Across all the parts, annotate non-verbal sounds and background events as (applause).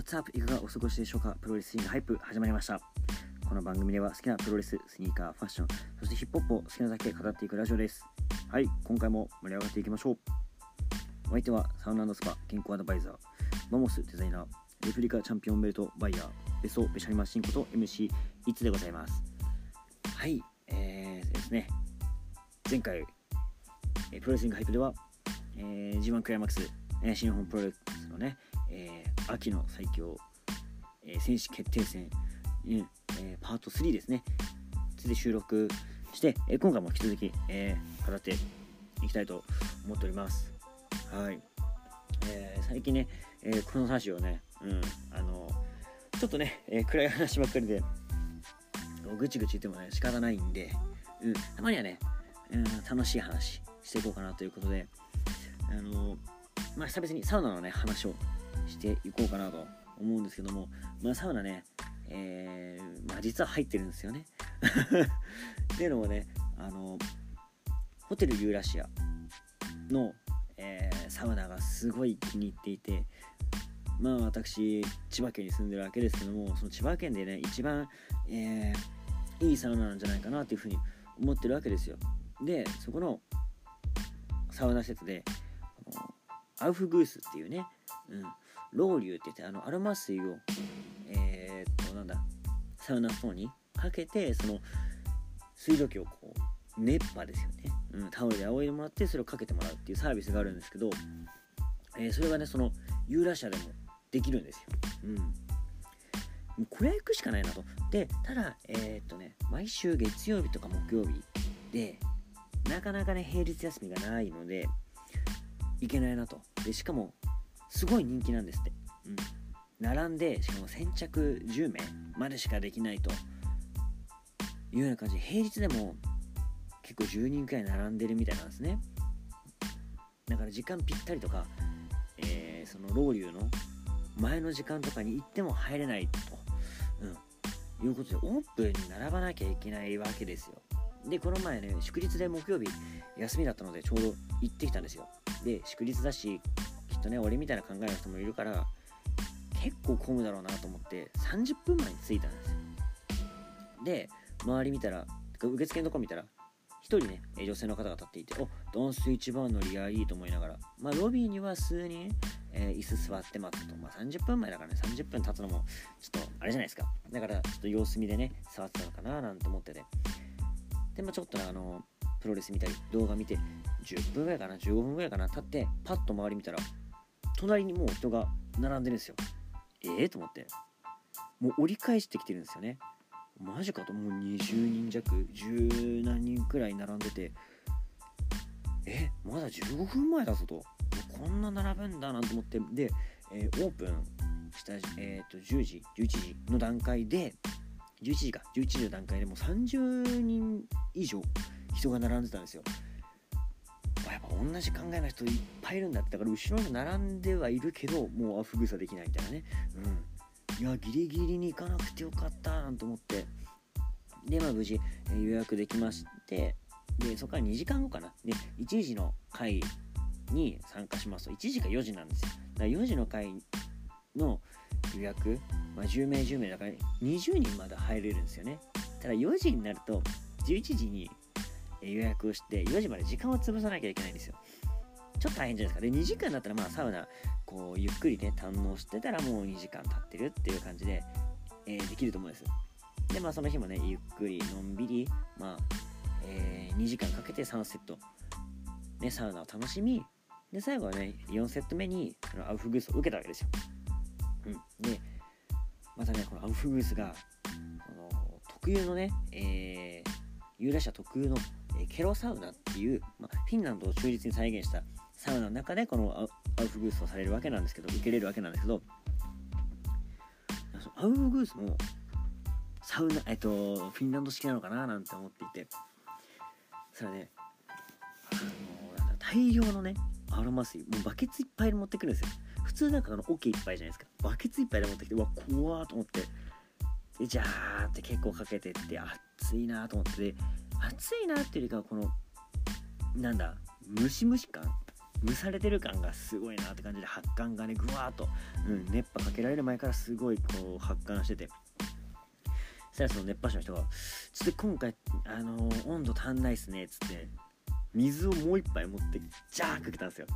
What's up? いかがお過ごしでしょうか？プロレスリングハイプ始まりました。この番組では好きなプロレス、スニーカー、ファッション、そしてヒップホップを好きなだけ語っていくラジオです。はい、今回も盛り上がっていきましょう。お相手はサウナスパ健康アドバイザー、マモスデザイナー、レプリカチャンピオンベルトバイヤー、ベソベシャリマシンこと MC イツでございます。はい、えー、ですね、前回、えプロレスリングハイプでは、えー、G1 クライマックス、えー新日本プロレスのね、秋の最強、えー選手決定戦、うんえーパート3ですね、ついで収録して、えー今回も引き続き、えー語っていきたいと思っております。はい。えー最近ね、えーこの話をね、うん、あのちょっとね、えー暗い話ばっかりで、ぐちぐち言ってもね、仕方ないんで、うん、たまにはね、うん、楽しい話していこうかなということで、あのまあ、久々にサウナのね、話をしていこうかなと思うんですけども、まあ、サウナね、えーまあ、実は入ってるんですよね。(laughs) っていうのもね、あのホテルユーラシアの、えーサウナがすごい気に入っていて、まあ私、千葉県に住んでるわけですけども、その千葉県でね、一番、えーいいサウナなんじゃないかなっていうふうに思ってるわけですよ。で、そこのサウナ施設で、アウフグースっていうね、うん、ロウリュって言ってあのアロマ水をえーっとなんだサウナストーンにかけてその水道器をこう熱波ですよね、うん、タオルで仰いでもらってそれをかけてもらうっていうサービスがあるんですけど、えーそれがねそのユーラシアでもできるんですよ、うん、もうこれは行くしかないなと。でただえーっとね毎週月曜日とか木曜日でなかなかね平日休みがないので行けないなと。でしかもすごい人気なんですって、うん、並んでしかも先着10名までしかできないというような感じで平日でも結構10人くらい並んでるみたいなんですね。だから時間ぴったりとか、えーそのロウリュの前の時間とかに行っても入れないと、うん、いうことでオープンに並ばなきゃいけないわけですよ。でこの前ね祝日で木曜日休みだったのでちょうど行ってきたんですよ。で祝日だしっとね俺みたいな考えの人もいるから結構混むだろうなと思って30分前に着いたんですよ。で周り見たら受付のとこ見たら1人ね女性の方が立っていておダンス一番乗り合いいと思いながらまあロビーには数人、えー椅子座って待つと、まあ、30分前だからね30分経つのもちょっとあれじゃないですか。だからちょっと様子見でね座ってたのかななんて思ってて。でまあちょっとねあのプロレス見たり動画見て10分ぐらいかな15分ぐらいかな経ってパッと周り見たら隣にもう人が並んでるんですよ。ええと思って。もう折り返してきてるんですよね。マジかと。もう20人弱10何人くらい並んでて。えまだ15分前だぞと。こんな並ぶんだなと思って。で、えーオープンした、えー、と10時11時の段階で11時か11時の段階でもう30人以上人が並んでたんですよ。やっぱ同じ考えの人いっぱいいるんだってだから後ろに並んではいるけどもうアフグサできないみたいなね。うん。いやギリギリに行かなくてよかったなんて思って。でまあ無事、予約できまして。でそこから2時間後かな。で1時の回に参加しますと。1時か4時なんですよ。だから4時の回の予約、まあ、10名10名だから20人まで入れるんですよね。ただ4時になると11時に予約して4時まで時間を潰さなきゃいけないんですよ。ちょっと大変じゃないですか。で2時間だったらまあサウナこうゆっくりね堪能してたらもう2時間経ってるっていう感じで、えーできると思うんですでまあその日もねゆっくりのんびりまあ、え2時間かけて3セット。ねサウナを楽しみで最後はね4セット目にそのアウフグースを受けたわけですよ、うん、でまたねこのアウフグースがその特有のね、えーユーラシア特有の、ケロサウナっていう、まあ、フィンランドを忠実に再現したサウナの中でこのアウフグースをされるわけなんですけど受けれるわけなんですけどアウフグースもサウナえっとフィンランド式なのかななんて思っていてそれはねあの大量のねアロマ水もうバケツいっぱいで持ってくるんですよ。普通なんかあの桶いっぱいじゃないですか。バケツいっぱいで持ってきてうわ怖ーと思ってでジャーって結構かけてって暑いなと思って暑いなっていうよりかはこのなんだムシムシ感蒸されてる感がすごいなって感じで発汗がねぐわーっと、うん、熱波かけられる前からすごいこう発汗してて。そしたらその熱波師の人が「ちょっと今回あのー、温度足んないっすね」っつって水をもう一杯持ってジャーかけたんですよ。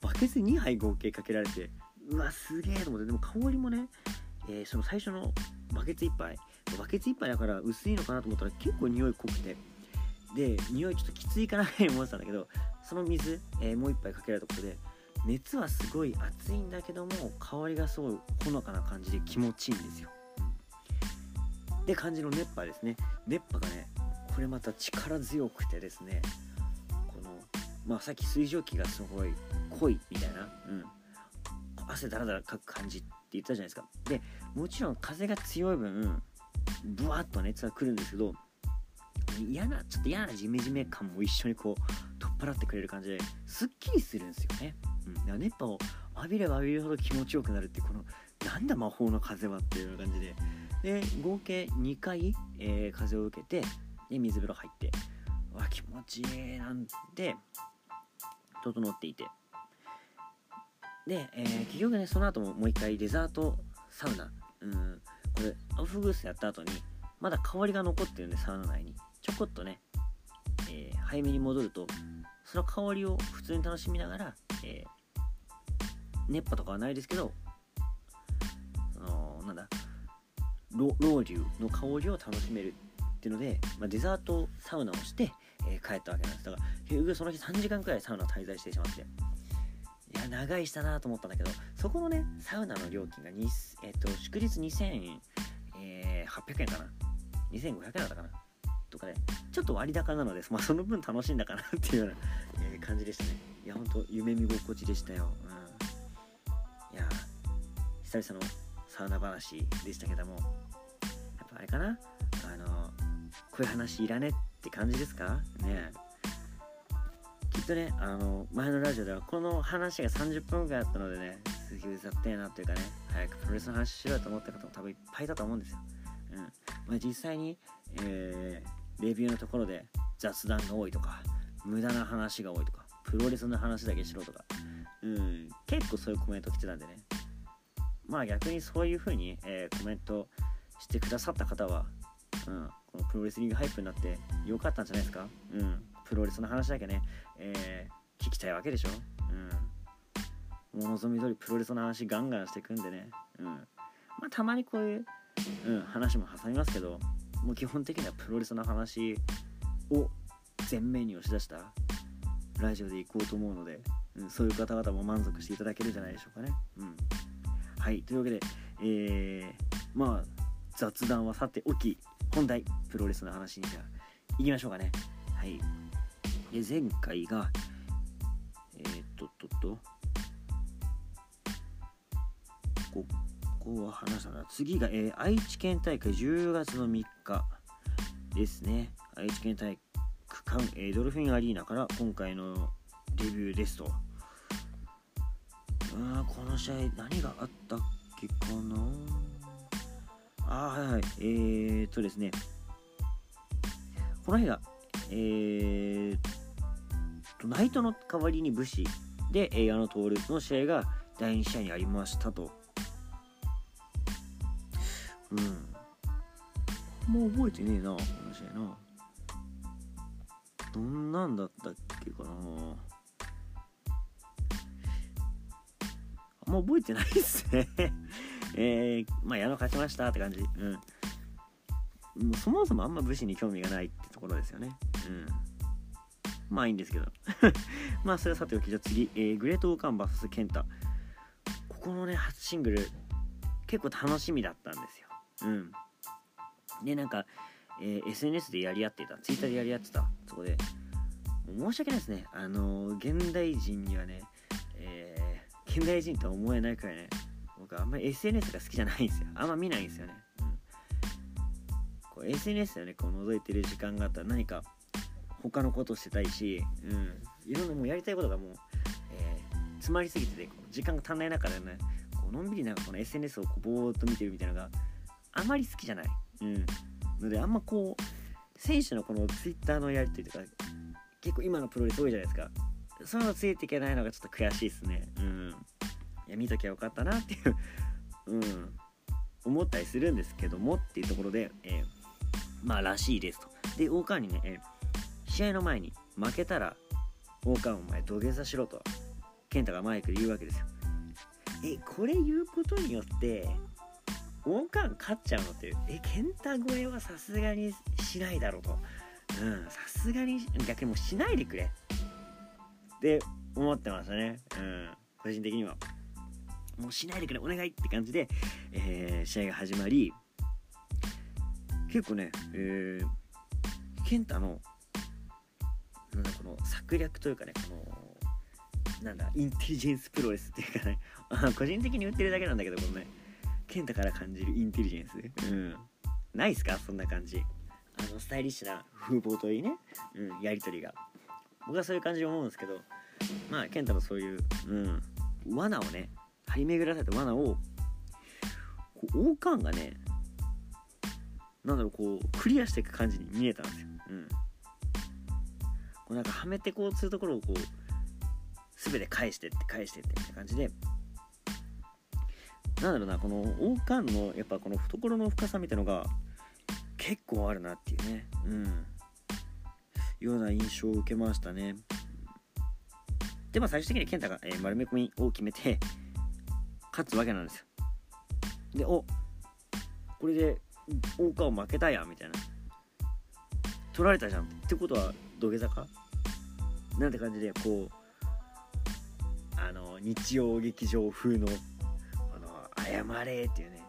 バケツ2杯合計かけられてうわすげえと思ってでも香りもね、えー、その最初のバケツ1杯バケツ1杯だから薄いのかなと思ったら結構匂い濃くてで匂いちょっときついかなって思ってたんだけどその水、えー、もう1杯かけられたことで熱はすごい熱いんだけども香りがすごいほのかな感じで気持ちいいんですよ、うん、で感じの熱波ですね。熱波がねこれまた力強くてですねこのまあさっき水蒸気がすごい濃いみたいな、うん、汗だらだらかく感じって言ったじゃないですか。でもちろん風が強い分ブワッと熱が来るんですけど嫌なちょっと嫌なジメジメ感も一緒にこう取っ払ってくれる感じですっきりするんですよね、うん、熱波を浴びれば浴びるほど気持ちよくなるってこのなんだ魔法の風はっていうような感じで。で合計2回、えー、風を受けてで水風呂入って。わ気持ちいいなんて整っていて。で、えー、結局ねその後ももう一回デザートサウナ。うん。これアウフグースやった後にまだ香りが残ってるんでサウナ内に。ちょこっとね、えー、早めに戻るとその香りを普通に楽しみながら、えー、熱波とかはないですけどそのなんだロウリュの香りを楽しめるっていうので、まあ、デザートサウナをして、えー、帰ったわけなんです。だから結局その日3時間くらいサウナ滞在してしまって。いや長いしたなと思ったんだけどそこのねサウナの料金がに、えーと、と祝日2800円かな。2500円だったかな。とかねちょっと割高なのです、まあ、その分楽しんだかなっていうような、え、感じでしたね。いやほんと夢見心地でしたよ、うん、いや久々のサウナ話でしたけどもやっぱあれかな？あのこういう話いらねって感じですか？ね。きっとねあの前のラジオではこの話が30分ぐらいあったのでねすげえうざってえなっていうかね早くプロレスの話しろよと思った方も多分いっぱいいたと思うんですよ、うん。まあ、実際に、えーレビューのところで雑談が多いとか無駄な話が多いとかプロレスの話だけしろとか。うん結構そういうコメント来てたんでね。まあ逆にそういう風に、えー、コメントしてくださった方は、うん、このプロレスリングハイプになってよかったんじゃないですか？うんプロレスの話だけね、えー、聞きたいわけでしょ？うん。お望み通りプロレスの話ガンガンしていくんでね。うん。まあたまにこういう、うん、話も挟みますけどもう基本的にはプロレスの話を前面に押し出したラジオでいこうと思うので、うん、そういう方々も満足していただけるんじゃないでしょうかね。うん、はいというわけで、えー、まあ雑談はさておき本題プロレスの話にじゃあ行きましょうかね。はい。で前回がえー、っとっとっとこは話したな次が、えー、愛知県大会10月の3日ですね。愛知県体育館、えー、ドルフィンアリーナから今回のデビューですと。あこの試合何があったっけかな。あはいはい。えー、っとですね。この日がえー、とナイトの代わりに武士で映画のトールの試合が第2試合にありましたと。うん。もう覚えてねえなこの試合な。どんなんだったっけかな。あんま覚えてないっすね。(laughs) えー、まあ矢野勝ちましたって感じ。うん。もうそもそもあんま武士に興味がないってところですよね。うん。まあいいんですけど。(laughs) まあそれはさておき。じゃあ次、えー、グレート・オーカン VS ケンタ。ここのね初シングル結構楽しみだったんですよ。うん。でなんか、えー、SNS でやり合ってた。Twitter でやり合ってた。そこで。申し訳ないですね。あのー、現代人にはね、えー、現代人とは思えないくらいね僕あんまり SNS が好きじゃないんですよ。あんま見ないんですよね、うん、こう SNS でねこう覗いてる時間があったら何か他のことしてたいし、うん、いろんなもうやりたいことがもう、えー、詰まりすぎててこう時間が足んない中でねこうのんびりなんかこの SNS をこうぼーっと見てるみたいなのがあまり好きじゃない。うん。ので、あんまこう、選手のこの Twitter のやりとりとか、結構今のプロレス多いじゃないですか。そういうのついていけないのがちょっと悔しいですねうんいや見ときゃよかったなっていう (laughs) うん思ったりするんですけどもっていうところで、えー、まあらしいですとで王冠にね、えー、試合の前に負けたら王冠お前土下座しろと健太がマイクで言うわけですよえこれ言うことによって王冠勝っちゃうのっていう。え健太超えはさすがにしないだろうと。うんさすがに逆にもうしないでくれ。って思ってましたね。うん個人的には。もうしないでくれお願いって感じで、えー、試合が始まり結構ね、えー、健太のなんだこの策略というかねこのなんだインテリジェンスプロレスっていうかね。(laughs) 個人的に言ってるだけなんだけどこのね健太から感じるインテリジェンス？うん。ないっすか？そんな感じ。あのスタイリッシュな風貌といいね、うん、やり取りが。僕はそういう感じで思うんですけどまあ健太のそういう、うん、罠をね張り巡らされた罠を王冠がねなんだろうこうクリアしていく感じに見えたんですよ、うん、こうなんかはめてこうするところをこう全て返してって返してってみたいな感じでなんだろうなこの王冠のやっぱこの懐の深さみたいのが結構あるなっていうね。うん。ような印象を受けましたね。でまあ最終的に健太が、えー、丸め込みを決めて勝つわけなんですよ。でおこれで王冠を負けたやみたいな。取られたじゃん。ってことは土下座か？なんて感じでこうあの日曜劇場風の「あの謝れ」っていうね。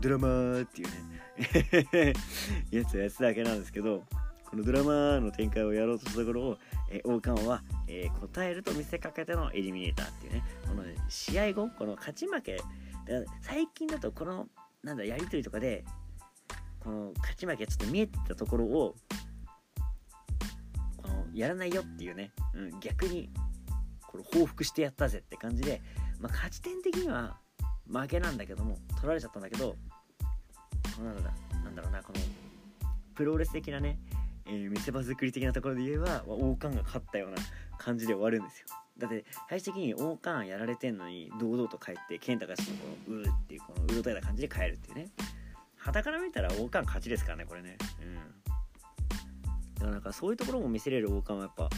ドラマーっていうね。(laughs) やつやつだけなんですけどこのドラマの展開をやろうとしたところを、えー、王冠は、えー、答えると見せかけてのエリミネーターっていうね。この試合後この勝ち負け最近だとこのなんだやり取りとかでこの勝ち負けがちょっと見えてたところをこのやらないよっていうね、うん、逆にこれ報復してやったぜって感じで、まあ、勝ち点的には負けなんだけども取られちゃったんだけどなんだなんだろうなこのプロレス的なねえー、見せ場作り的なところで言えば王冠が勝ったような感じで終わるんですよ。だって最終的に王冠やられてんのに堂々と帰って健太がちょっとこのうーっていうこのうろたえた感じで帰るっていうね。旗から見たら王冠勝ちですからねこれね。うん。だからなんかそういうところも見せれる王冠はやっぱ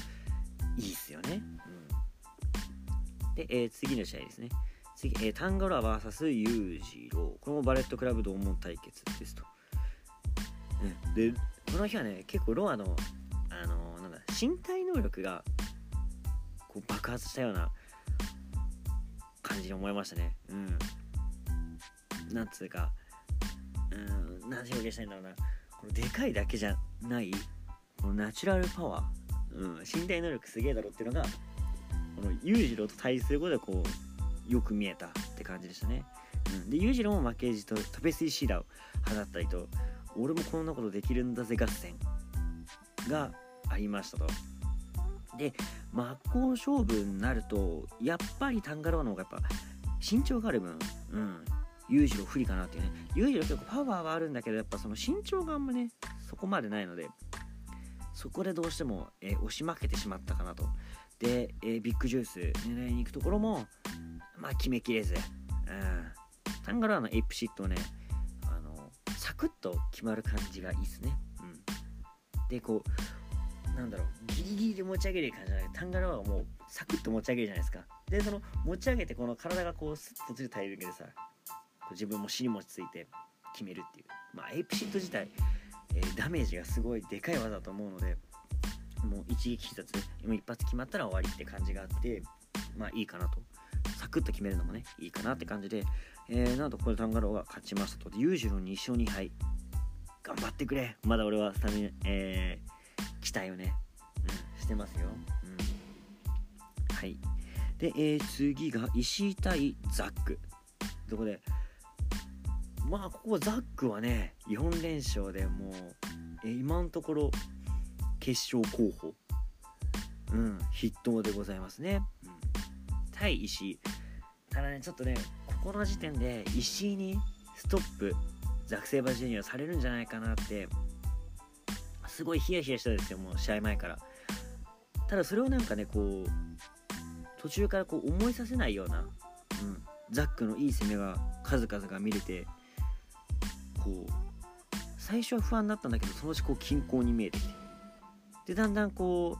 いいっすよね。うん。で、えー、次の試合ですね。次、えー、タンガロア VS 裕次郎これもバレットクラブ同門対決ですと、ね、でこの日はね結構ロアのあのなんだ身体能力がこう爆発したような感じに思いましたね。うん。なんつうかうん何て表現したいんだろうな。このでかいだけじゃないこのナチュラルパワー、うん、身体能力すげえだろっていうのがこの裕次郎と対することでこうよく見えたって感じでしたね、うん、で裕次郎も負けじとトペスイシーダーを放ったりと俺もこんなことできるんだぜ合戦がありましたと。で真っ向勝負になるとやっぱりタンガローの方がやっぱ身長がある分うん。裕次郎不利かなっていうね。裕次郎結構パワーはあるんだけどやっぱその身長があんまねそこまでないのでそこでどうしても、えー、押し負けてしまったかなと。で、えー、ビッグジュース狙いに行くところもまあ決めきれず、うん、タンガロアのエイプシットをねサクッと決まる感じがいいですね。うん、でこうなんだろうギリギリで持ち上げる感じじゃない。タンガロアはもうサクッと持ち上げるじゃないですか。でその持ち上げてこの体がこうスッとずれたタイミングでさ自分も尻餅ついて決めるっていう。まあエイプシット自体、えー、ダメージがすごいでかい技だと思うのでもう一撃必殺もう一発決まったら終わりって感じがあってまあいいかなと。クッと決めるのもねいいかなって感じでえー、なんとここでタンガローが勝ちましたと。裕次郎2勝2敗。頑張ってくれ。まだ俺はスタミナ、えー、期待をね、うん、してますよ。うん。はい。で、えー、次が石井対ザック。そこで、まあ、ここザックはね、4連勝でもう、えー、今のところ、決勝候補。うん、筆頭でございますね。うん、対石井。ただね、ちょっとね、ここの時点で石井にストップザクセイバージュニアされるんじゃないかなってすごいヒヤヒヤしたですよもう試合前から。ただそれをなんかねこう途中からこう思いさせないような、うん、ザックのいい攻めが数々が見れてこう最初は不安だったんだけどそのうちこう均衡に見えてきて。でだんだんこ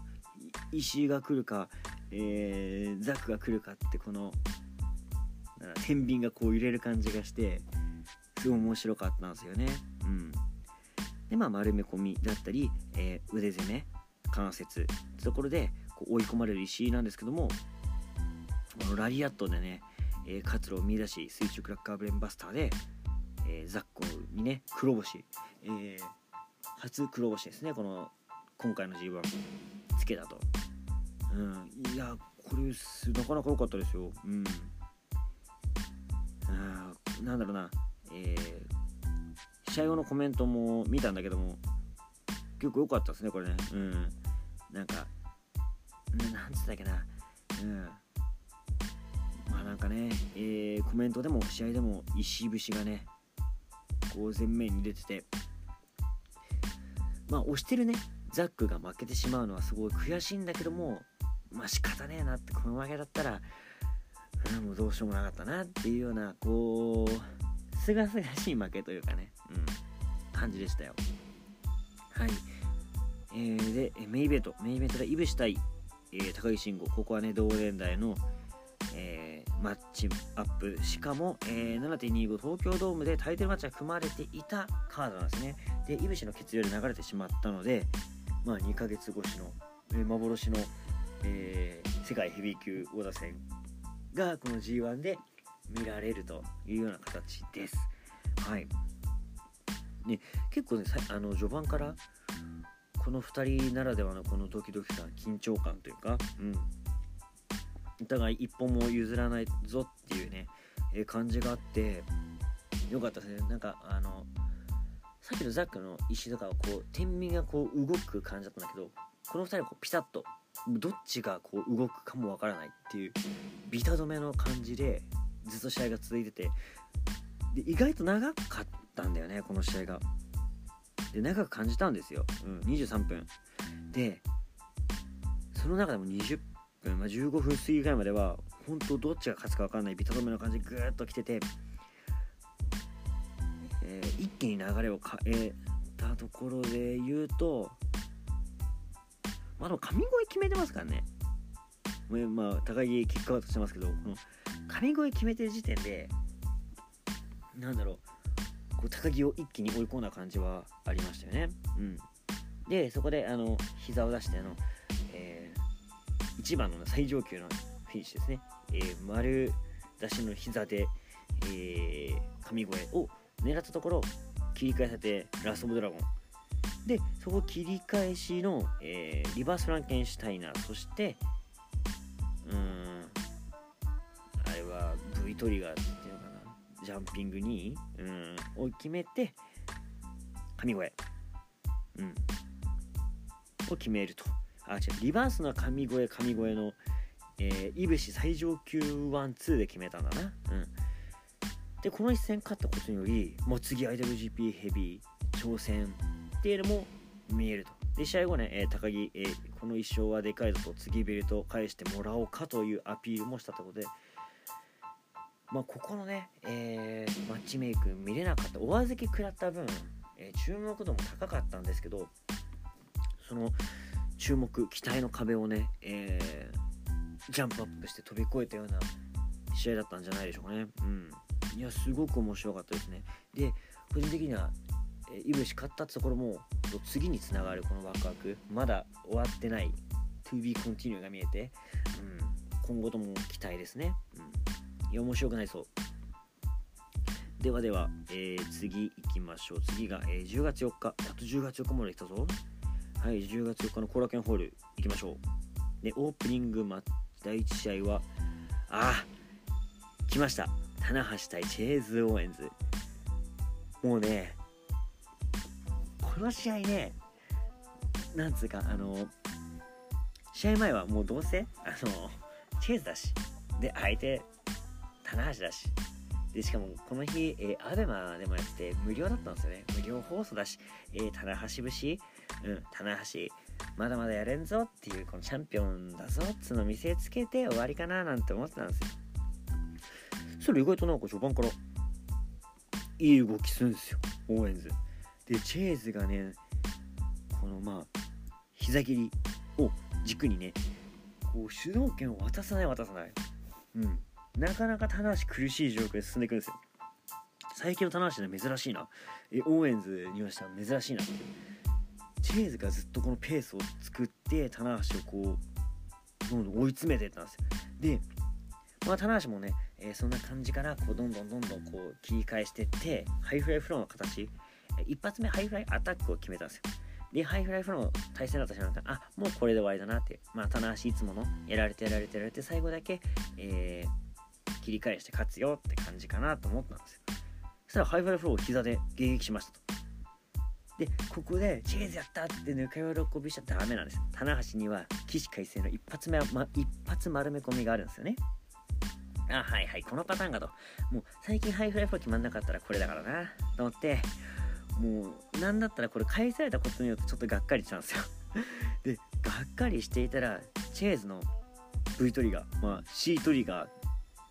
う石井が来るか、えー、ザックが来るかってこの天秤がこう揺れる感じがしてすごい面白かったんですよね。うん、でまあ丸め込みだったり、えー、腕攻め関節ってところでこう追い込まれる石井なんですけどもこのラリアットでね、えー、活路を見出し水中クラッカーブレンバスターで、えー、ザックにね黒星、えー、初黒星ですねこの今回の G1 つけたと、うん、いやこれなかなか良かったですよ。うん。あなんだろうな。えー、試合後のコメントも見たんだけども結構良かったですねこれね。うん。なんかなんつったっけな。うん。まあなんかね、えー、コメントでも試合でも石節がねこう前面に出てて。まあ押してるね。ザックが負けてしまうのはすごい悔しいんだけどもまあ仕方ねえなってこの負けだったら、うん、もうどうしようもなかったなっていうようなこうすがすがしい負けというかね、うん、感じでしたよ。はい。えー、でメイベント。メイベントでイブシ対、えー、高木慎吾。ここはね同年代の、えー、マッチアップ。しかも、えー、7.25東京ドームでタイトルマッチが組まれていたカードなんですね。でイブシの血流で流れてしまったのでまあ、2ヶ月越しの、えー、幻の、えー、世界ヘビー級王座戦がこの G1 で見られるというような形です。はい。ね、結構ね、あの序盤からこの2人ならではのこのドキドキ感、緊張感というか、うん、お互い一歩も譲らないぞっていうね、え、感じがあって、よかったですね。なんか、あの、さっきのザックの石とかはこう天秤がこう動く感じだったんだけどこの2人はこうピタッとどっちがこう動くかもわからないっていうビタ止めの感じでずっと試合が続いてて。で意外と長かったんだよねこの試合が。で長く感じたんですよ、うん、23分。でその中でも20分、まあ、15分過ぎぐらいまでは本当どっちが勝つか分かんないビタ止めの感じぐーっと来てて。えー、一気に流れを変えたところで言うと、まあ、でも神声決めてますからね。まあ、高木キックアウトしてますけど、この神声決めてる時点で、なんだろう、こう高木を一気に追い込んだ感じはありましたよね。うん。で、そこで、あの、膝を出して、あの、えー、1番の最上級のフィニッシュですね。えー、丸出しの膝で、えー、神声を狙ったところ切り返されてラスト・オブ・ドラゴンでそこ切り返しの、えー、リバース・フランケンシュタイナー。そしてうーんあれは V トリガーっていうのかな。ジャンピングにうんを決めて神声。うん。を決めると。あ違う。リバースの神声神声のえー、いぶし最上級ワンツーで決めたんだな。うん。でこの一戦勝ったことによりもう次 IWGP ヘビー挑戦っていうのも見えると。で試合後ね、え、高木、え、この1勝はでかいぞと次ベルト返してもらおうかというアピールもしたところでまあ、ここのね、えー、マッチメイク見れなかったお預け食らった分、えー、注目度も高かったんですけどその注目期待の壁をね、えー、ジャンプアップして飛び越えたような試合だったんじゃないでしょうかね。うん。いやすごく面白かったですね。で個人的にはイブシ勝ったってところも次につながるこのワクワク。まだ終わってない。To be continue が見えて、うん、今後とも期待ですね、うん、いや面白くないそう。ではでは、えー、次行きましょう。次が、えー、10月4日。あと10月4日まで来たぞ。はい10月4日の後楽園ホール行きましょう。でオープニングマッチ第1試合はあ来ました。棚橋対チェーズ・オーエンズ。もうねこの試合ねなんつうかあの試合前はもうどうせあのチェーズだしで相手棚橋だしでしかもこの日、えー、アベマでもやって無料だったんですよね。無料放送だし、えー、棚橋節うん棚橋まだまだやれんぞっていうこのチャンピオンだぞっつうの見せつけて終わりかななんて思ってたんですよ。それ意外となんか序盤からいい動きするんですよオーエンズでチェーズがねこのまあ膝切りを軸にねこう主導権を渡さない渡さない。うん。なかなか棚橋苦しい状況で進んでいくんですよ。最近の棚橋ね珍しいな。えオーエンズにはしては珍しいなって。チェーズがずっとこのペースを作って棚橋をこうどんどん追い詰めていったんですよ。でまあ棚橋もね、えー、そんな感じからこうどんどんどんどんこう切り返していってハイフライフローの形一発目ハイフライアタックを決めたんですよで、ハイフライフローの体勢入った瞬間、あ、もうこれで終わりだなって、まあ、棚橋いつもの、やられてやられてやられて、最後だけ、えー、切り返して勝つよって感じかなと思ったんですよ。そしたらハイフライフローを膝で迎撃しましたと。で、ここで、チェーズやったってぬか喜びしちゃダメなんです。棚橋には、起死回生の一発目は、ま、一発丸め込みがあるんですよね。あ、はいはい、このパターンかと。もう、最近ハイフライフロー決まんなかったらこれだからな、と思って、もうなんだったらこれ返されたことによってちょっとがっかりしたんですよ。(laughs) でがっかりしていたらチェーズの V トリガーまあ C トリガーっ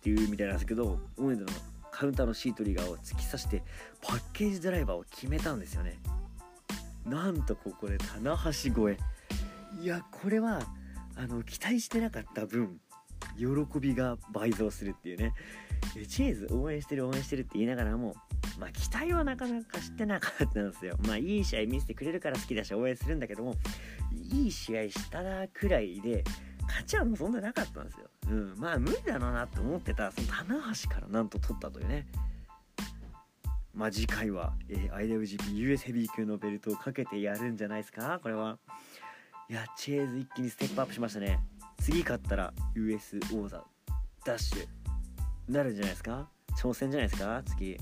ていうみたいなんですけどオーエンドのカウンターの C トリガーを突き刺してパッケージドライバーを決めたんですよね。なんとここで棚橋越え。いやこれはあの期待してなかった分喜びが倍増するっていうね。チェーズ応援してる応援してるって言いながらもまあ、期待はなかなかしてなかったんですよ。まあ、いい試合見せてくれるから好きだし応援するんだけども、いい試合したらくらいで、勝ちは望んでなかったんですよ。うん、まあ、無理だろうなって思ってた、その棚橋からなんと取ったというね。まあ、次回は、えー、IWGP US ヘビー級のベルトをかけてやるんじゃないですか？これは。いや、チェーズ一気にステップアップしましたね。次勝ったら US 王座ダッシュなるんじゃないですか？挑戦じゃないですか？次。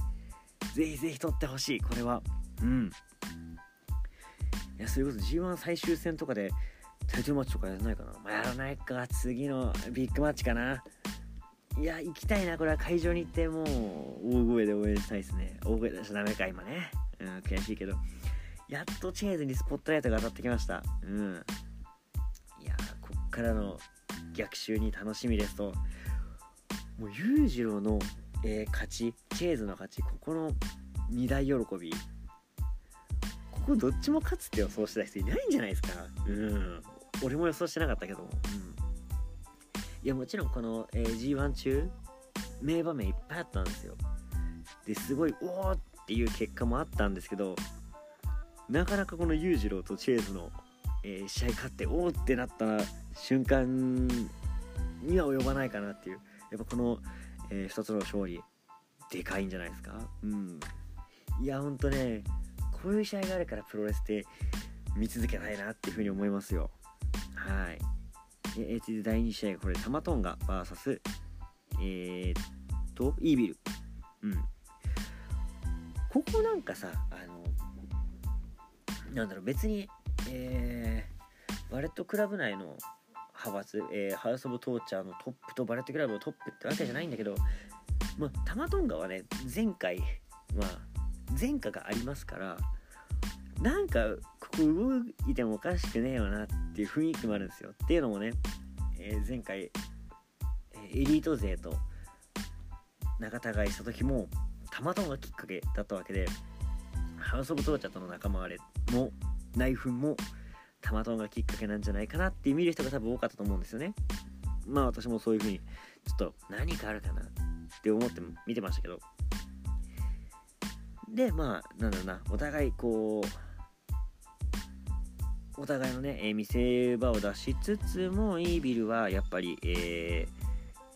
ぜひぜひ取ってほしいこれは。うん。いやそれこそ G1 最終戦とかでタイトルマッチとかやらないかな、まあ、やらないか次のビッグマッチかな。いや行きたいなこれは会場に行ってもう大声で応援したいですね。大声出しちゃダメか今ね。うん悔しいけど。やっとチェーズにスポットライトが当たってきました。うん。いやこっからの逆襲に楽しみですと。もう裕次郎のえー、勝ち。チェーズの勝ち。ここの2大喜び。ここどっちも勝つって予想した人いないんじゃないですか。うん。俺も予想してなかったけど、うん、いやもちろんこの、えー、G1 中名場面いっぱいあったんですよ。ですごいおおっていう結果もあったんですけどなかなかこの裕次郎とチェーズの、えー、試合勝っておおってなった瞬間には及ばないかなっていう。やっぱこのえー、2つの勝利でかいんじゃないですか？うん。いやほんとねこういう試合があるからプロレスって見続けたいなっていうふうに思いますよ。はい。えー、続いて第2試合がこれタマトンガ VS えー、っとイービル。うん。ここなんかさあのなんだろう別にえー、バレットクラブ内の派閥、えー、ハウス・オブ・トーチャーのトップとバレットクラブのトップってわけじゃないんだけど、まあ、タマトンガはね前回まあ前科がありますからなんかここ動いてもおかしくねえよなっていう雰囲気もあるんですよ。っていうのもね、えー、前回エリート勢と仲違いした時もたまたまきっかけだったわけでハウス・オブ・トーチャーとの仲間割れも内紛もたまたまがきっかけなんじゃないかなって見る人が多分多かったと思うんですよねまあ私もそういう風にちょっと何かあるかなって思って見てましたけどでまあなんだろうなお互いこうお互いのね、えー、見せ場を出しつつもイービルはやっぱり、えー、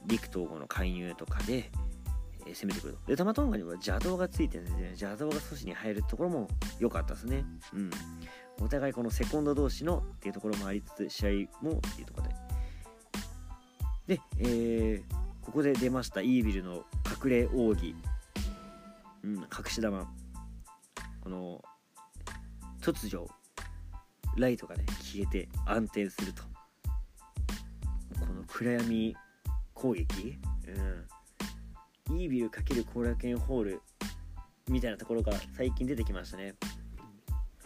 陸統合の介入とかで、えー、攻めてくると。で、タマトンガには邪道がついてるんで、ね、邪道が阻止に入るところも良かったですね。うん。お互いこのセコンド同士のっていうところもありつつ試合もっていうところで。で、えー、ここで出ましたイービルの隠れ奥義、うん、隠し玉この突如ライトがね消えて安定すると。この暗闇攻撃、うん、イービル×後楽園ホールみたいなところが最近出てきましたね。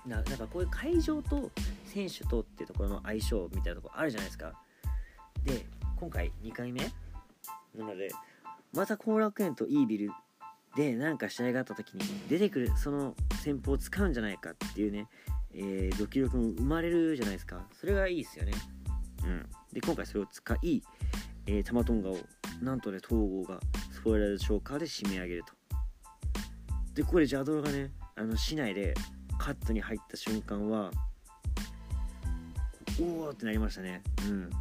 ななんかこういう会場と選手とっていうところの相性みたいなところあるじゃないですか。で今回2回目？なのでまた後楽園とイービルでなんか試合があった時に出てくるその戦法を使うんじゃないかっていうね、えー、ドキドキも生まれるじゃないですか。それがいいですよね。うん。で今回それを使い、えー、タマトンガをなんとね東郷がスポイラードショーカーで締め上げると。でこれ邪道がねあの市内でカットに入った瞬間はおおってなりましたね。うん。で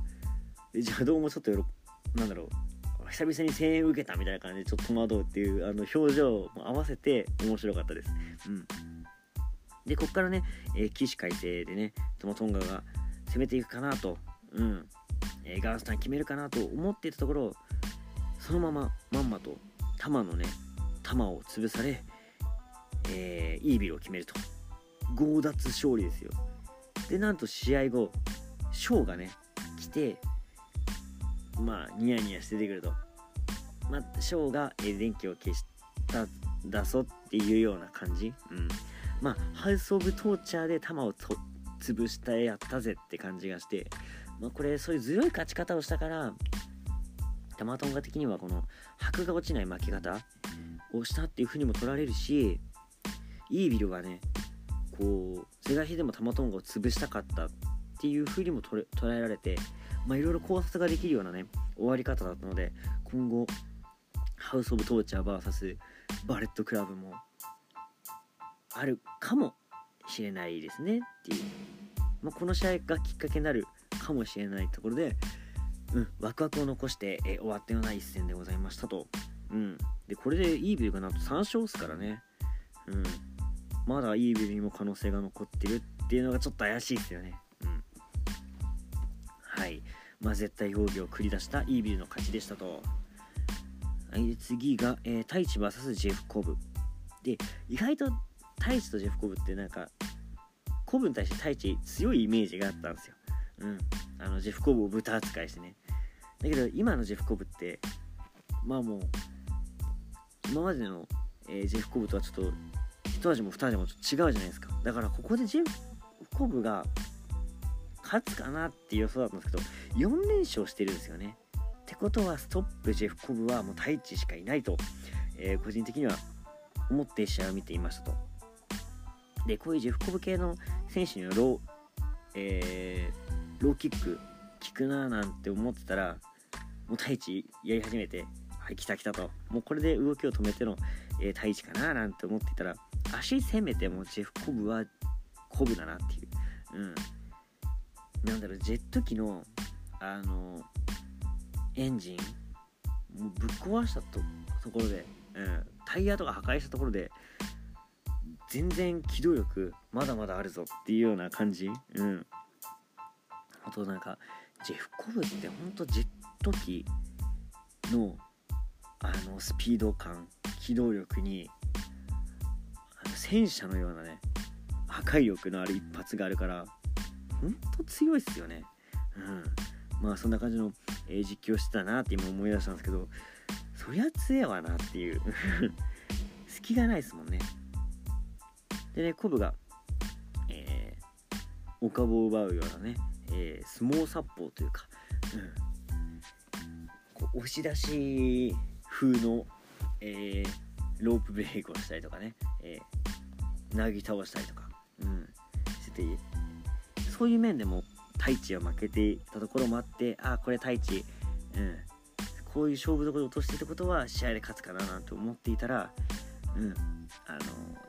邪道もちょっとよろなんだろう。久々に声援受けたみたいな感じでちょっと戸惑うっていうあの表情も合わせて面白かったです。うん、でこっからね、えー、起死回生でねトマトンガが攻めていくかなと、うん。えー、ガースタン決めるかなと思っていたところそのまままんまと弾のね弾を潰され、えー、イービルを決めると。強奪勝利ですよでなんと試合後ショーがね来てまあニヤニヤして出てくるとまあ、ショーが、電気を消しただぞっていうような感じ。うん。まあ、ハウス・オブ・トーチャーで弾を潰したやったぜって感じがして、まあ、これ、そういう強い勝ち方をしたから、タマトンガ的にはこの箔が落ちない負け方をしたっていう風にも取られるし、イービルはね、こう、是が非でもタマトンガを潰したかったっていう風にも捉えられて、まあ、いろいろ考察ができるようなね、終わり方だったので、今後、ハウス・オブ・トーチャー VS バレットクラブもあるかもしれないですねっていう、まあ、この試合がきっかけになるかもしれないところで、うん、ワクワクを残して、え終わったような一戦でございましたと、うん、でこれでイービルがなんと3勝ですからね、うん、まだイービルにも可能性が残ってるっていうのがちょっと怪しいですよね、うん、はいまあ、絶対表現を繰り出したイービルの勝ちでしたとはい、次が、えー、太一 VS ジェフ・コブ。で、意外と太一とジェフ・コブってなんか、コブに対して太一強いイメージがあったんですよ。うん。あの、ジェフ・コブを豚扱いしてね。だけど、今のジェフ・コブって、まあもう、今までの、えー、ジェフ・コブとはちょっと、一味も二味もちょっと違うじゃないですか。だから、ここでジェフ・コブが勝つかなっていう予想だったんですけど、4連勝してるんですよね。ってことはストップジェフコブはもう太一しかいないと、えー、個人的には思って試合を見ていましたと。で、こういうジェフコブ系の選手にはロー、えー、ローキック効くなーなんて思ってたら、もう太一やり始めて、はい、来た来たと。もうこれで動きを止めての、えー、太一かなーなんて思ってたら、足攻めてもジェフコブはコブだなっていう。うん。なんだろう、ジェット機の、あのエンジンもうぶっ壊したとところで、うん、タイヤとか破壊したところで全然機動力まだまだあるぞっていうような感じうんあとなんかジェフコブってほんとジェット機のあのスピード感機動力に戦車のようなね破壊力のある一発があるからほんと強いっすよね。うん。まあそんな感じの、え、実況してたなって今思い出したんですけどそりゃ強えわなっていう。(laughs) 隙がないですもんね。でねコブが、えー、お株を奪うようなね、えー、相撲殺法というか、うん、こう押し出し風の、えー、ロープブレイクをしたりとかね、えー、なぎ倒したりとか、うん、しててそういう面でも太一は負けていたところもあってああこれ太一、うん、こういう勝負どころで落としていたことは試合で勝つかななんて思っていたら、うん、あの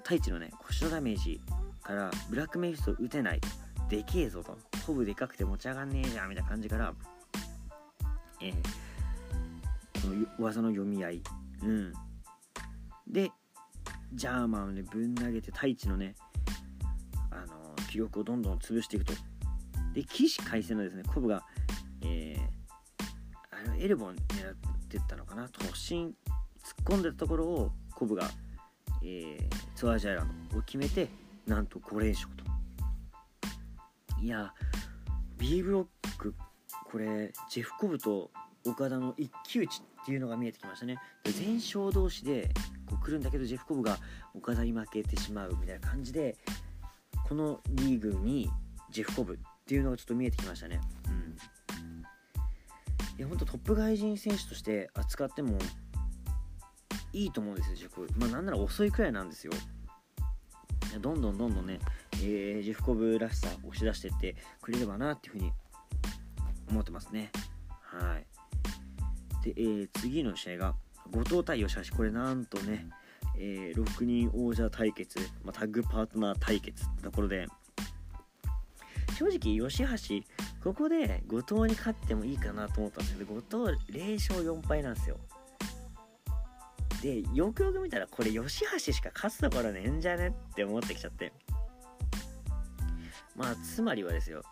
太一のね腰のダメージからブラックメイフスト打てないでけえぞとコブでかくて持ち上がんねえじゃんみたいな感じから、えー、この技の読み合い、うん、でジャーマンをねぶん投げて太一のねあの記録をどんどん潰していくと。で起死回生のですねコブが、えー、あのエルボン狙ってったのかな。突進突っ込んでたところをコブが、えー、ツアージャイランドを決めてなんと5連勝と。いや B ブロックこれジェフ・コブと岡田の一騎打ちっていうのが見えてきましたね全勝同士でこう来るんだけどジェフ・コブが岡田に負けてしまうみたいな感じでこのリーグにジェフ・コブっていうのがちょっと見えてきましたね。うん、いや本当トップ外人選手として扱ってもいいと思うんですよ、ジェフコブ。まあなんなら遅いくらいなんですよ。どんどんどんどんね、えー、ジェフコブらしさ押し出してってくれればなっていうふうに思ってますね。はい。で、えー、次の試合が後藤対吉橋。これなんとね、えー、6人王者対決、まあ、タッグパートナー対決ってところで、正直、吉橋、ここで後藤に勝ってもいいかなと思ったんですけど、後藤0勝4敗なんですよ。で、よくよく見たら、これ吉橋しか勝つところねえんじゃねって思ってきちゃって。まあ、つまりはですよ、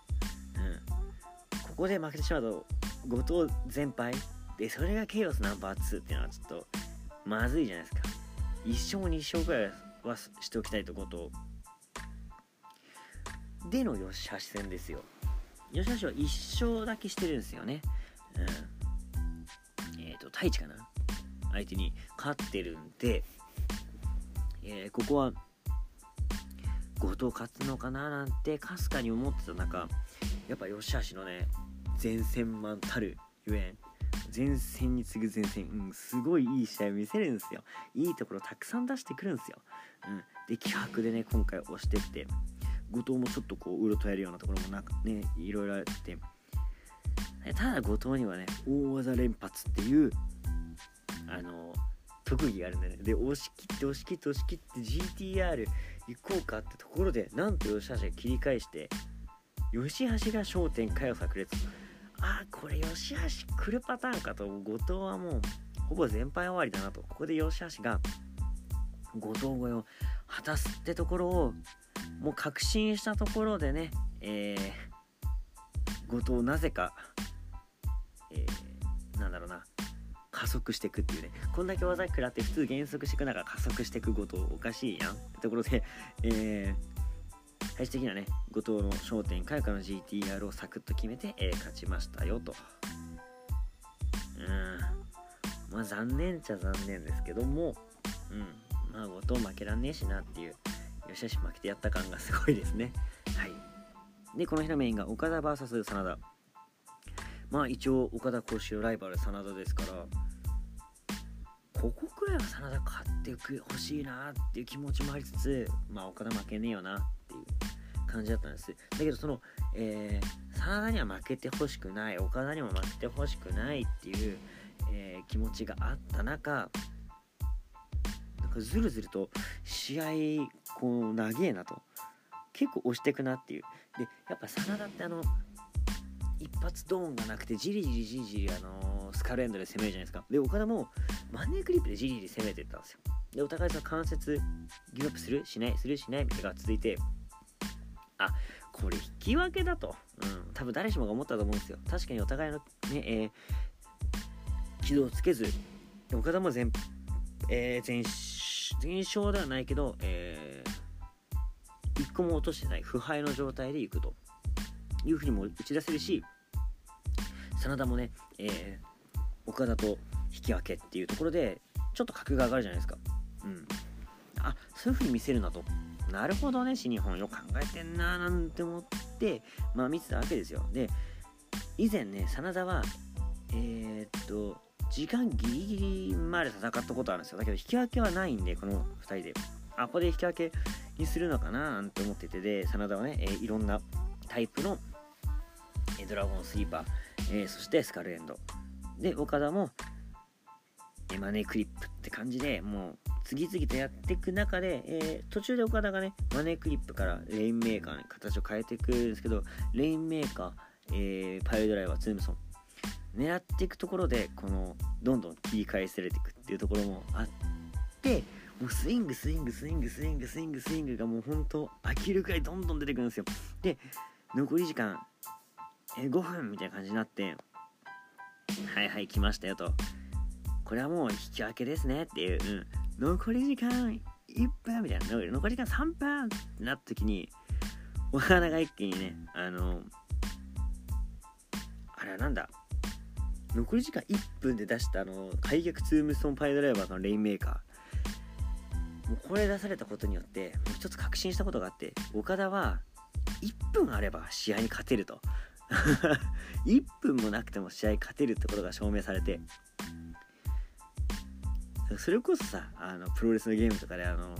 うん、ここで負けてしまうと、後藤全敗で、それがケイオスナンバー2っていうのはちょっと、まずいじゃないですか。1勝2勝ぐらいはしておきたいとこと。での吉橋戦ですよ。吉橋は1勝だけしてるんですよね。うん。えっ、ー、と太一かな？相手に勝ってるんで、えー、ここは後藤勝つのかななんてかすかに思ってた中やっぱ吉橋のね前線マンたるゆえん。前線に次ぐ前線、うん、すごいいい試合見せるんですよ。いいところたくさん出してくるんですよ、うん、で気迫でね今回押してって後藤もちょっとこううろとやるようなところもなくねいろいろあって。ただ後藤にはね大技連発っていうあの特技があるんだよね。で押し切って押し切って押し切って GTR 行こうかってところでなんと吉橋が切り返して吉橋が焦点回を炸裂。あこれ吉橋来るパターンかと後藤はもうほぼ全敗終わりだなと。ここで吉橋が後藤超えを果たすってところをもう確信したところでね、えー、後藤なぜか、えー、なんだろうな加速していくっていうね。こんだけ技食らって普通減速していく中加速していく後藤おかしいやんってところで、えー最終的にはね後藤の焦点かよかの GTR をサクッと決めて、えー、勝ちましたよと。うん。まあ残念っちゃ残念ですけどもうん。まあ後藤負けらんねえしなっていうよしよし負けてやった感がすごいですね。はい。でこの日のメインが岡田 VS 真田。まあ一応岡田甲子ライバル真田ですからここくらいは真田勝ってほしいなっていう気持ちもありつつまあ岡田負けねえよな。感じだったんです。だけどその、えー、真田には負けてほしくない岡田にも負けてほしくないっていう、えー、気持ちがあった中なんかずるずると試合こう長えなと。結構押してくなっていう。でやっぱ真田ってあの一発ドーンがなくてじりじりじりじりあの、スカルエンドで攻めるじゃないですか。で岡田もマネークリップでじりじり攻めてったんですよ。でお互いその関節ギブアップする？しない？する？しない？みたいなのが続いてあこれ引き分けだと、うん、多分誰しもが思ったと思うんですよ。確かにお互いのね、えー、軌道をつけず岡田も全、えー、全全勝ではないけど、えー、1個も落としてない腐敗の状態でいくと。いうふうにも打ち出せるし真田もね、えー、岡田と引き分けっていうところでちょっと格が上がるじゃないですか。うん。あそういうふうに見せるなと。なるほどね、新日本よく考えてんななんて思って、まあ見てたわけですよ。で、以前ね、真田は、えー、っと、時間ギリギリまで戦ったことあるんですよ。だけど引き分けはないんで、この2人で。あ、ここで引き分けにするのかななんて思ってて、で、真田はね、えー、いろんなタイプの、えドラゴンスリーパー、えー、そしてスカルエンド。で、岡田も、えマネークリップって感じでもう次々とやっていく中で、えー、途中で岡田がねマネークリップからレインメーカーに形を変えていくんですけどレインメーカー、えー、パイルドライバーツームストン。狙っていくところでこのどんどん切り返されていくっていうところもあってもうスイングスイングスイングスイングスイングスイングがもうほんと飽きるくらいどんどん出てくるんですよ。で残り時間、えー、5分みたいな感じになってはいはい来ましたよと。これはもう引き分けですねっていう、うん、残り時間1分みたいな、残り時間3分ってなった時に、お花が一気にね、あの、あれはなんだ、残り時間1分で出したあの、開脚ツームストンパイドライバーのレインメーカー。もうこれ出されたことによって、もう一つ確信したことがあって、岡田は、1分あれば試合に勝てると。(laughs) 1分もなくても試合勝てるってことが証明されてそれこそさあのプロレスのゲームとかであの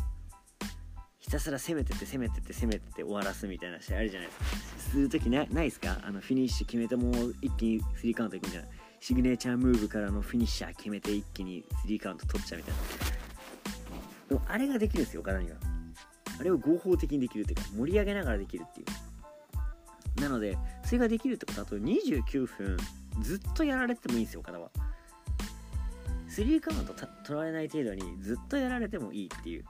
ひたすら攻めてって攻めてって攻めてって終わらすみたいな試合あるじゃないですか。する時なないですか？あのフィニッシュ決めてもう一気にスリーカウントいくんじゃな。いシグネチャームーブからのフィニッシャー決めて一気にスリーカウント取っちゃうみたいな。でもあれができるんですよ岡田には。あれを合法的にできるっていうか盛り上げながらできるっていう。なのでそれができるってことはあと29分ずっとやられてもいいんですよ岡田は。スリーカウント取られない程度にずっとやられてもいいっていう。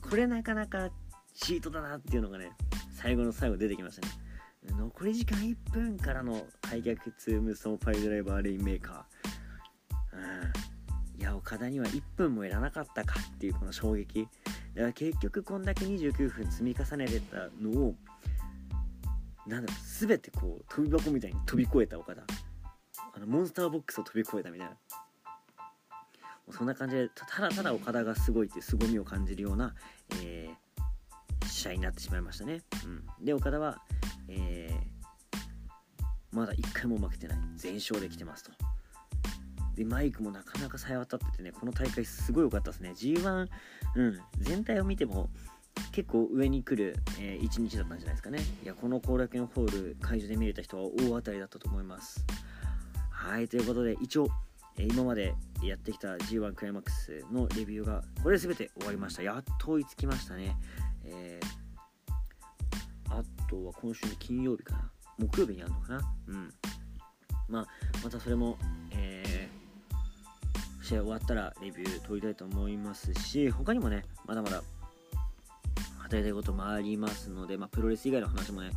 これなかなかチートだなっていうのがね最後の最後出てきましたね。残り時間1分からの開脚ツ無双パイドライバーレインメーカー、うん、いや岡田には1分もいらなかったかっていうこの衝撃。だから結局こんだけ29分積み重ねてたのをなんだろ全てこう飛び箱みたいに飛び越えた岡田。あのモンスターボックスを飛び越えたみたいな。そんな感じでただただ岡田がすごいって凄みを感じるような、えー、試合になってしまいましたね、うん、で岡田は、えー、まだ1回も負けてない。全勝できてますと。でマイクもなかなかさえ渡っててねこの大会すごい良かったですね。G1、うん、全体を見ても結構上に来る、えー、1日だったんじゃないですかね。いやこの後楽園ホール会場で見れた人は大当たりだったと思います。はいということで一応今までやってきた G1 クライマックスのレビューがこれで全て終わりました。やっと追いつきましたね、えー、あとは今週の金曜日かな。木曜日にあるのかな。うん。まあまたそれも、えー、試合終わったらレビュー取りたいと思いますし他にもねまだまだ話したいこともありますので、まあ、プロレス以外の話もね、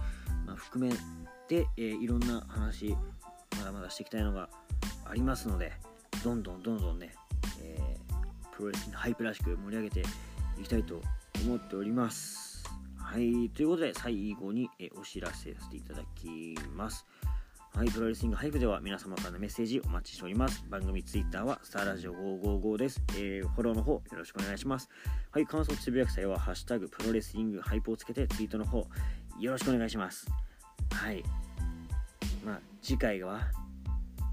まあ、含めて、えー、いろんな話だまだしていきたいのがありますのでどんどんどんどんね、えー、プロレスハイプらしく盛り上げていきたいと思っております。はい、ということで最後に、えお知らせさせていただきます。はい、プロレスリングハイプでは皆様からのメッセージお待ちしております。番組ツイッターはスターラジオ555です。えー、フォローの方よろしくお願いします。はい、感想つぶやく際はハッシュタグプロレスリングハイプをつけてツイートの方よろしくお願いします。はい。まあ、次回は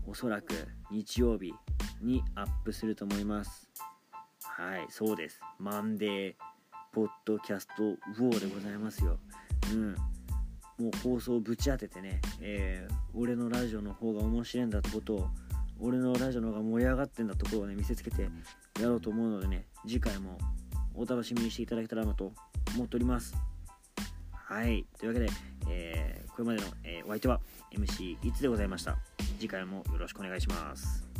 おそらく日曜日にアップすると思います。はいそうです。マンデーポッドキャストウォーでございますよ。うん。もう放送ぶち当ててね、えー、俺のラジオの方が面白いんだってことを俺のラジオの方が盛り上がってんだところをね見せつけてやろうと思うのでね次回もお楽しみにしていただけたらなと思っております。はいというわけで、えー、これまでの、えー、お相手は MC いつでございました。次回もよろしくお願いします。